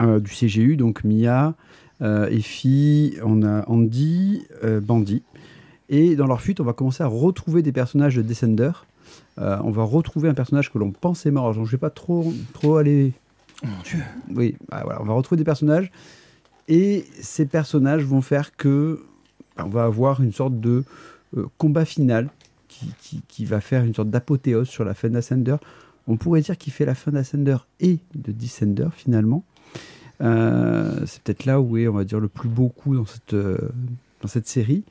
euh, du CGU, donc Mia, euh, Effie, on a Andy, euh, Bandy. Et dans leur fuite, on va commencer à retrouver des personnages de Descender. Euh, on va retrouver un personnage que l'on pensait mort. Alors, je ne vais pas trop, trop aller Oh mon dieu. oui, bah voilà, on va retrouver des personnages et ces personnages vont faire que bah, on va avoir une sorte de euh, combat final qui, qui- qui va faire une sorte d'apothéose sur la fin d'Ascender. On pourrait dire qu'il fait la fin d'Ascender et de Descender finalement. Euh, c'est peut-être là où est, on va dire, le plus beau coup dans cette, dans cette série.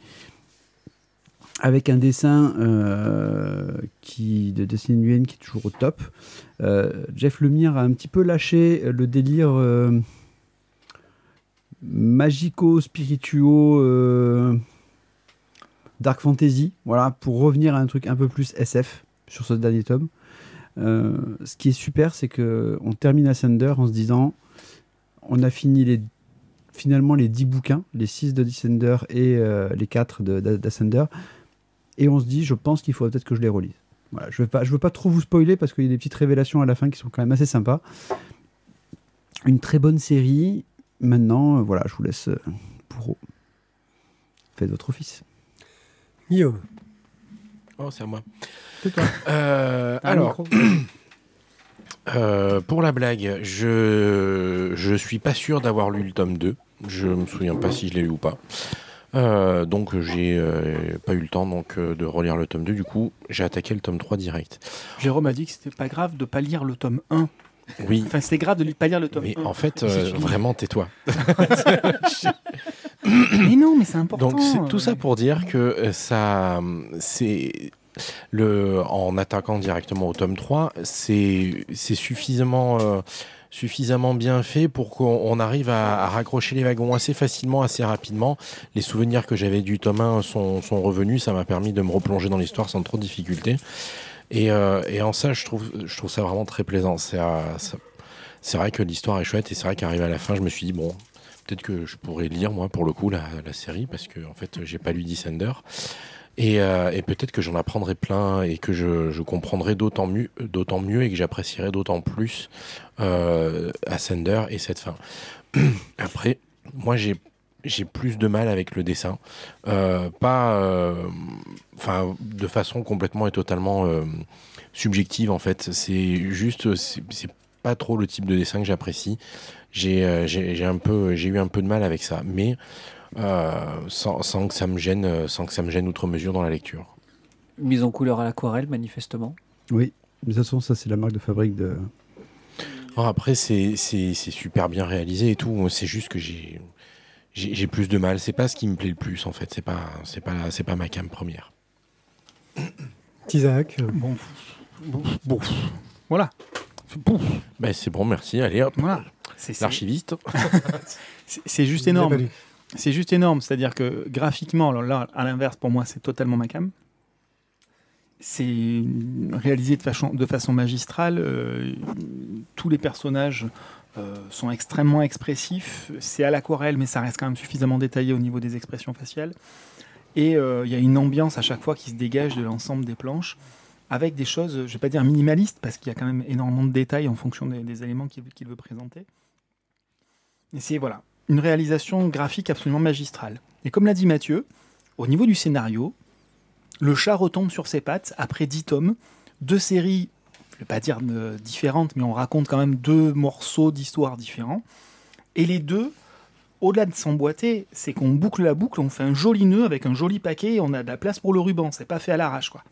Avec un dessin euh, qui, de Destiny Nguyen qui est toujours au top. Euh, Jeff Lemire a un petit peu lâché le délire euh, magico-spirituo dark fantasy, voilà, pour revenir à un truc un peu plus SF sur ce dernier tome. Ce qui est super, c'est que on termine Ascender en se disant, on a fini les finalement les 10 bouquins, les 6 de Descender et les 4 de- de- d'Ascender, et on se dit, je pense qu'il faut peut-être que je les relise. Voilà, je ne veux, pas- je veux pas trop vous spoiler parce qu'il y a des petites révélations à la fin qui sont quand même assez sympas. Une très bonne série. Maintenant, euh, voilà, je vous laisse euh, pour. Faites votre office. Guillaume. Oh, c'est à moi. C'est toi. Euh, alors, [clears throat] euh, pour la blague, je je suis pas sûr d'avoir lu le tome 2. Je me souviens pas si je l'ai lu ou pas. Euh, donc j'ai euh, pas eu le temps donc euh, de relire le tome 2 du coup j'ai attaqué le tome 3 direct. Jérôme a dit que c'était pas grave de pas lire le tome 1. Oui, Enfin, c'était grave de li- pas lire le tome mais 1. en fait c'est vraiment tais-toi. [laughs] [coughs] Mais non, mais c'est important. Donc c'est tout ça pour dire que ça c'est le en attaquant directement au tome 3, c'est c'est suffisamment suffisamment bien fait pour qu'on on arrive à, raccrocher les wagons assez facilement, assez rapidement. Les souvenirs que j'avais du tome 1 sont, sont revenus, ça m'a permis de me replonger dans l'histoire sans trop de difficultés. Et, euh, en ça, je trouve, je trouve ça vraiment très plaisant. C'est euh, c'est vrai que l'histoire est chouette et c'est vrai qu'arrivé à la fin, je me suis dit, bon, peut-être que je pourrais lire, moi, pour le coup, la, la série, parce que, en fait, j'ai pas lu Descender. Et, euh, et peut-être que j'en apprendrai plein et que je, comprendrai d'autant mieux, d'autant mieux et que j'apprécierai d'autant plus euh, Ascender et cette fin. [clears throat] Après, moi, j'ai plus de mal avec le dessin, Euh, pas, euh, enfin, de façon complètement et totalement subjective en fait. C'est juste, c'est pas trop le type de dessin que j'apprécie. J'ai j'ai eu un peu de mal avec ça, mais sans, sans que ça me gêne, euh, sans que ça me gêne outre mesure dans la lecture. Mise en couleur à l'aquarelle, manifestement. Oui, mais de toute façon, ça, c'est la marque de fabrique de. Alors après, c'est super bien réalisé et tout. C'est juste que j'ai plus de mal. C'est pas ce qui me plaît le plus en fait. C'est pas c'est pas c'est pas ma cam première. Isaac. Bon, bon, bon. Voilà. Bon, Ben c'est bon, merci. Allez hop, voilà. L'archiviste. [laughs] C'est c'est juste énorme. C'est juste énorme. C'est-à-dire que graphiquement, alors là, à l'inverse, pour moi, c'est totalement ma cam. C'est réalisé de façon, magistrale. euh, tous les personnages euh, sont extrêmement expressifs. C'est à l'aquarelle, mais ça reste quand même suffisamment détaillé au niveau des expressions faciales. Et euh, il y a une ambiance à chaque fois qui se dégage de l'ensemble des planches, avec des choses, je ne vais pas dire minimalistes, parce qu'il y a quand même énormément de détails en fonction des, éléments qu'il veut présenter. Et c'est voilà, une réalisation graphique absolument magistrale. Et comme l'a dit Mathieu, au niveau du scénario, le chat retombe sur ses pattes après 10 tomes, deux séries, je ne vais pas dire euh, différentes, mais on raconte quand même deux morceaux d'histoire différents. Et les deux, au-delà de s'emboîter, c'est qu'on boucle la boucle, on fait un joli nœud avec un joli paquet et on a de la place pour le ruban. C'est pas fait à l'arrache, quoi.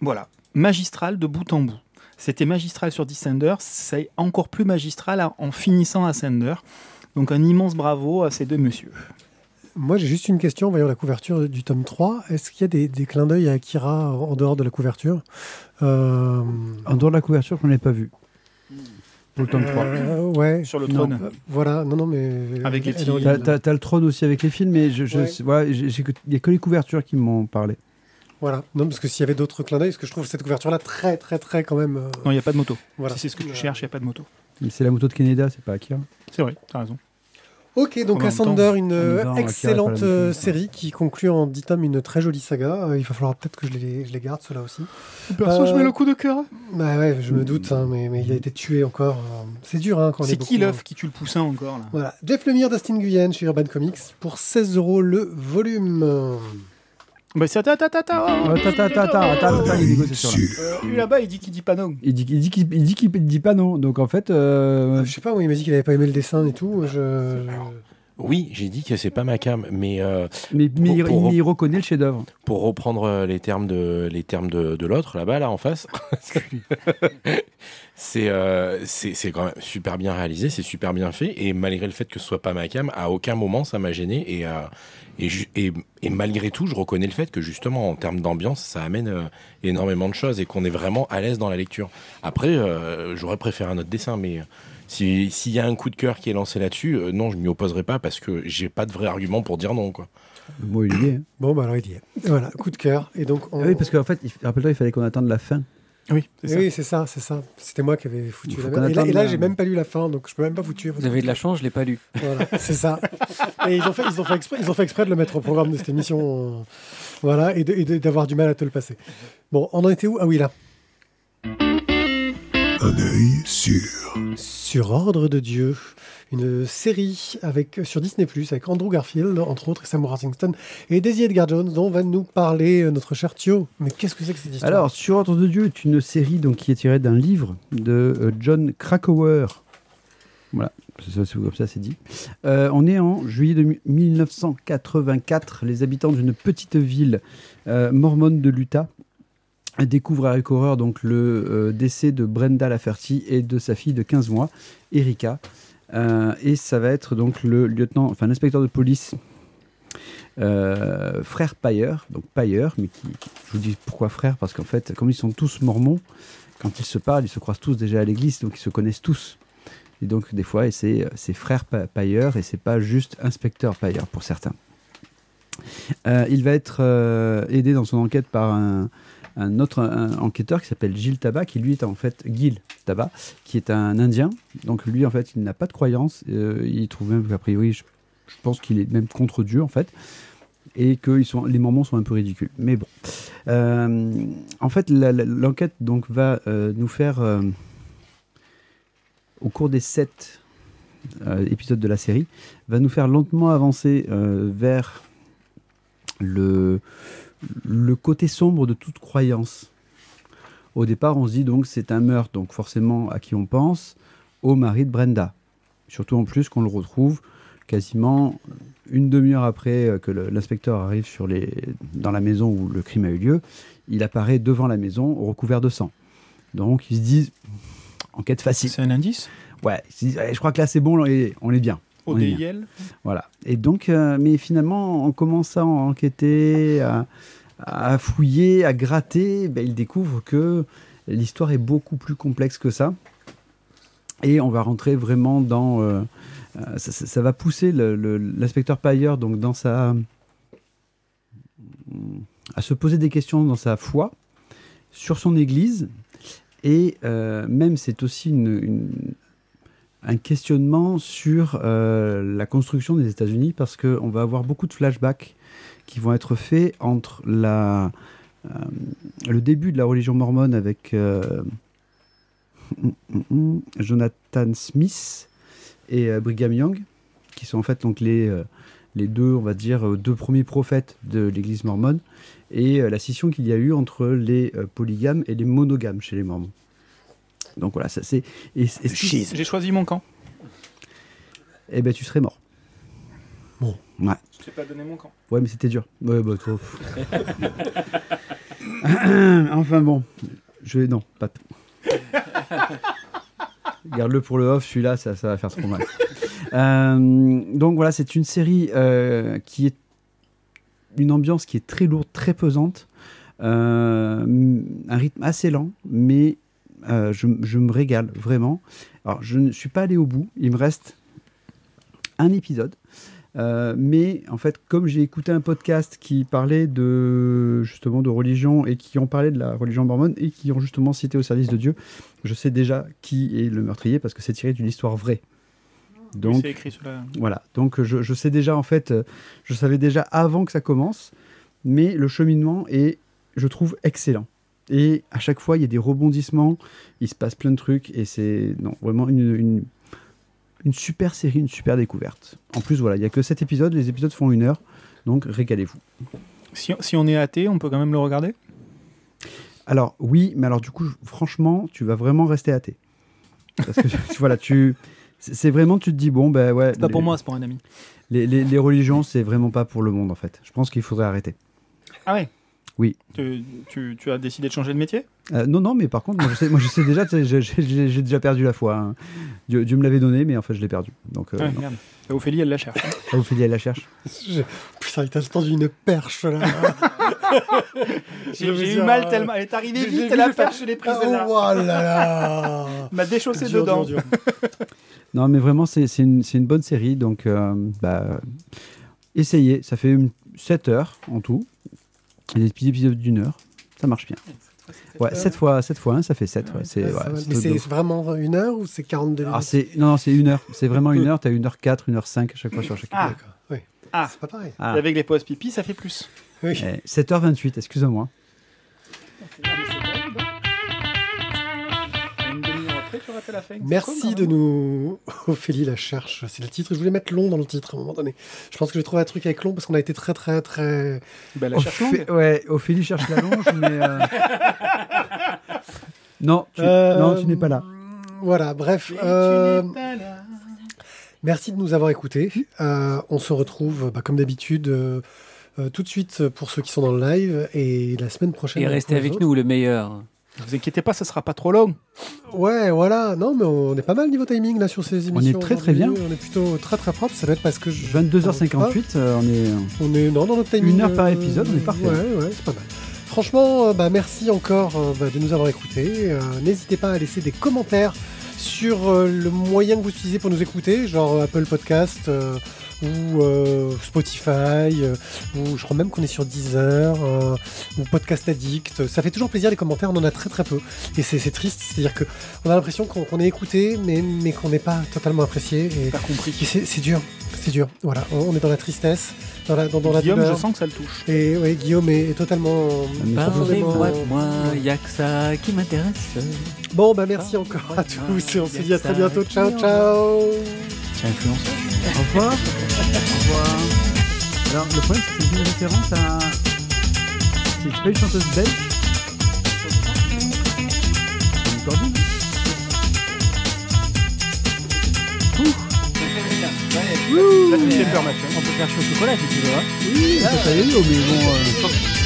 Voilà, magistral de bout en bout. C'était magistral sur Descender, c'est encore plus magistral à- en finissant Ascender. Donc un immense bravo à ces deux messieurs. Moi, j'ai juste une question en voyant la couverture du tome 3. Est-ce qu'il y a des, des clins d'œil à Akira en dehors de la couverture Euh, En dehors de la couverture, je ne l'ai pas vu. Pour le tome 3. euh, Ouais. Sur le Non. trône. Euh, Voilà, non, non, mais. Avec les en T'as, ligne. t'as- t'as le trône aussi avec les films, mais je, je- Ouais. voilà, il n'y a que les couvertures qui m'ont parlé. Voilà. Non, parce que s'il y avait d'autres clins d'œil, parce que je trouve cette couverture-là très, très, très quand même. euh, Non, il n'y a pas de moto. voilà. Si c'est ce que tu Euh, cherches, il n'y a pas de moto. Mais C'est la moto de Canada, c'est pas Akira. C'est vrai, t'as raison. Ok, donc Ascender, une euh, excellente euh, série qui conclut en 10 tomes une très jolie saga. Euh, il va falloir peut-être que je les, je les garde, ceux-là aussi. Perso, je mets le coup de cœur. Bah ouais, je me doute, hein, mais, mais il a été tué encore. euh, C'est dur hein, quand C'est qui l'œuf qui tue le poussin encore là Voilà, Jeff Lemire, Dustin Nguyen chez Urban Comics pour 16 euros le volume. Bah c'est attends, attends, attends. Oh, Attends, attends, attends, attends, attends, attends, il y a des négociations là. Euh, lui là-bas, il dit qu'il dit pas non. Il dit, il dit qu'il il dit qu'il dit pas non. Donc en fait, euh, Je sais pas, il m'a dit qu'il avait pas aimé le dessin et tout. Je... Oui, j'ai dit que c'est pas ma cam, mais euh, Mais, pour- il- reconnaît le chef-d'œuvre. pour reprendre euh, les termes de les termes de, de l'autre là-bas là en face, [laughs] c'est euh, c'est quand même super bien réalisé, c'est super bien fait et malgré le fait que ce soit pas ma cam, à aucun moment ça m'a gêné et, euh, et, et et malgré tout, je reconnais le fait que justement en termes d'ambiance, ça amène énormément de choses et qu'on est vraiment à l'aise dans la lecture. Après, j'aurais préféré un autre dessin, mais si- s'il y a un coup de cœur qui est lancé là-dessus, euh, non, je m'y opposerai pas parce que j'ai pas de vrai argument pour dire non quoi. Bon, il y est. hein. Bon, bah alors il y est. Voilà, coup de cœur. Et donc, on- Ah oui, parce qu'en fait, rappelle-toi, il fallait qu'on attende la fin. Oui, c'est ça. Oui, c'est ça, c'est ça. C'était moi qui avais foutu la merde. Et là, là, j'ai même pas lu la fin, donc je peux même pas vous tuer. Vous avez de la chance, je l'ai pas lu. Voilà, c'est ça. Et ils ont, fait, ils, ont fait exprès, ils ont fait exprès de le mettre au programme de cette émission. euh, voilà, et d'avoir du mal à te le passer. Bon, on en était où? Ah oui, là. Un œil sûr. Sur Ordre de Dieu, une série sur Disney avec Andrew Garfield, entre autres, et Sam Worthington et Daisy Edgar Jones, dont va nous parler euh, notre cher Thio. Mais qu'est-ce que c'est que cette histoire? Alors, Sur Ordre de Dieu est une série donc, qui est tirée d'un livre de euh, John Krakauer. Voilà, c'est comme ça c'est dit. Euh, on est en juillet de mi- 1984. Les habitants d'une petite ville mormone de l'Utah découvrent avec horreur donc, le euh, décès de Brenda Laferty et de sa fille de 15 mois, Erika. Euh, et ça va être donc le lieutenant, enfin l'inspecteur de police euh, frère Payer, donc Payer, mais qui, je vous dis pourquoi frère, parce qu'en fait, comme ils sont tous mormons, quand ils se parlent, ils se croisent tous déjà à l'église, donc ils se connaissent tous. Et donc, des fois, c'est frère Pa- Payer, et c'est pas juste inspecteur Payer pour certains. Il va être aidé dans son enquête par un, un autre enquêteur qui s'appelle Gilles Tabat, qui lui est en fait Gil Tabat, qui est un Indien. Donc lui, en fait, il n'a pas de croyance. Euh, il trouve même qu'a priori, je, pense qu'il est même contre Dieu, en fait et que ils sont, les Mormons sont un peu ridicules. Mais bon. Euh, en fait, l'enquête donc va euh, nous faire, au cours des sept épisodes de la série, va nous faire lentement avancer vers le, le côté sombre de toute croyance. Au départ, on se dit donc c'est un meurtre, donc forcément à qui on pense? Au mari de Brenda. Surtout en plus qu'on le retrouve quasiment une demi-heure après euh, que l'inspecteur arrive sur les, dans la maison où le crime a eu lieu, il apparaît devant la maison recouvert de sang. Donc ils se disent, enquête facile. C'est un indice? Ouais, ils se disent, Ouais, je crois que là c'est bon, on est bien. Voilà. Et donc, euh, mais finalement, en commençant à enquêter, à, à fouiller, à gratter, ben, il découvre que l'histoire est beaucoup plus complexe que ça. Et on va rentrer vraiment dans. euh, euh, ça, ça- ça va pousser l'inspecteur Payer donc dans sa à se poser des questions dans sa foi sur son Église et euh, même c'est aussi une- une, un questionnement sur euh, la construction des États-Unis parce qu'on va avoir beaucoup de flashbacks qui vont être faits entre la, euh, le début de la religion mormone avec euh, Jonathan Smith et Brigham Young, qui sont en fait donc les, les deux, on va dire, deux premiers prophètes de l'Église mormone, et la scission qu'il y a eu entre les polygames et les monogames chez les mormons. Donc voilà, ça c'est. J'ai choisi mon camp. eh ben tu serais mort. Bon. Ouais. Je t'ai pas donné mon camp. Ouais, mais c'était dur. Ouais, bah, trop. [laughs] enfin bon, je vais non, pas. t- [laughs] Garde-le pour le off. Celui-là, ça, ça va faire trop mal. Euh, donc voilà, c'est une série euh, qui est une ambiance qui est très lourde, très pesante, euh, un rythme assez lent, mais euh, je, je me régale vraiment. Alors, je ne suis pas allé au bout. Il me reste un épisode. Euh, mais en fait, comme j'ai écouté un podcast qui parlait de justement de religion et qui ont parlé de la religion mormone et qui ont justement cité au service de Dieu, je sais déjà qui est le meurtrier parce que c'est tiré d'une histoire vraie. Oui, Donc c'est écrit sur la. voilà, donc je, je sais déjà en fait, euh, je savais déjà avant que ça commence, mais le cheminement est, je trouve, excellent. Et à chaque fois, il y a des rebondissements, il se passe plein de trucs, et c'est vraiment une, une, une super série, une super découverte. En plus, voilà, il n'y a que 7 épisodes, les épisodes font une heure, donc régalez-vous. Si, si on est athée, on peut quand même le regarder? Alors oui, mais alors du coup, franchement, tu vas vraiment rester athée. Parce que tu- [laughs] voilà, tu, C'est c'est vraiment, tu te dis, bon, ben ouais. C'est pas les- pour moi, c'est pour un ami. Les, les- les religions, c'est vraiment pas pour le monde, en fait. Je pense qu'il faudrait arrêter. Ah ouais? Oui. Tu, tu- tu as décidé de changer de métier? Euh, non, non, mais par contre, moi je sais, moi, je sais déjà, j'ai- déjà perdu la foi. hein. Dieu, Dieu me l'avait donné, mais en fait, je l'ai perdu. Donc, euh, Ouais, merde. Et Ophélie, elle la cherche. Ah, Ophélie, elle la cherche. [laughs] Je- Putain, il t'a tendu une perche là. [laughs] J'ai eu mal tellement. Elle est arrivée vite, j'ai et vu la le faire- perche, je l'ai prise Ah, là. oh là là. [laughs] m'a déchaussé Dur, dedans. dur, dur. Non, mais vraiment, c'est une, une bonne série. Donc, euh, bah, essayez. Ça fait une- 7 heures en tout. Et des petits épisodes d'une heure. Ça marche bien. Ouais, 7 fois, 7 fois 1, ça fait 7. Ouais, c'est Ouais, Mais c'est vraiment une heure ou c'est 42 Alors, minutes? c'est non, non, c'est une heure. C'est vraiment une heure. T'as une heure 4, une heure 5 à chaque fois sur chaque Ah. D'accord. Oui. Ah. C'est pas pareil. Ah. Et avec les pauses pipi, ça fait plus. Oui. Eh, 7h28, excusez-moi. La fin. Merci de nous. [laughs] Ophélie la cherche, c'est le titre. Je voulais mettre long dans le titre à un moment donné. Je pense que j'ai trouvé un truc avec long parce qu'on a été très, très, très. La cherche longue. Ophé- ouais, Ophélie cherche la longe, [laughs] mais. euh, Non, tu, Euh, non, tu n'es pas là. Voilà, bref. Tu euh, n'es pas là. Merci de nous avoir écoutés. Euh, on se retrouve, bah, comme d'habitude, euh, euh, tout de suite pour ceux qui sont dans le live et la semaine prochaine. Et restez avec autres. nous, le meilleur. Ne vous inquiétez pas, ça sera pas trop long. Ouais, voilà. Non, mais on est pas mal niveau timing là sur ces On est émissions. très, très aujourd'hui. On est plutôt très très propre. Ça doit être parce que je... 22h58, euh, on est. On est non, dans notre timing. Une heure par euh, épisode, on est parfait. Ouais, ouais, c'est pas mal. Franchement, euh, bah, merci encore euh, bah, de nous avoir écoutés. Euh, N'hésitez pas à laisser des commentaires sur euh, le moyen que vous utilisez pour nous écouter, genre euh, Apple Podcast euh, ou euh, Spotify, euh, ou je crois même qu'on est sur Deezer, euh, ou Podcast Addict. Ça fait toujours plaisir les commentaires, on en a très très peu. Et c'est triste, c'est-à-dire que on a l'impression qu'on qu'on est écouté, mais, mais qu'on n'est pas totalement apprécié. Et, T'as compris. c'est dur, c'est dur. Voilà, on on est dans la tristesse, dans la, dans, dans la Guillaume, douleur. je sens que ça le touche. Et ouais, Guillaume est, est totalement. Parlez-moi de moi, y a que ça qui m'intéresse. Bon, bah merci encore à tous et on se dit à très bientôt. Ciao, ciao. Influenceur. Au revoir. Au revoir. Alors, le problème, c'est que c'est une référence à. C'est pas une chanteuse belge C'est une cordine Là, tu me fais peur, Mathieu. On peut faire chaud chocolat si tu veux. hein. Oui, ça y est, mais bon. euh,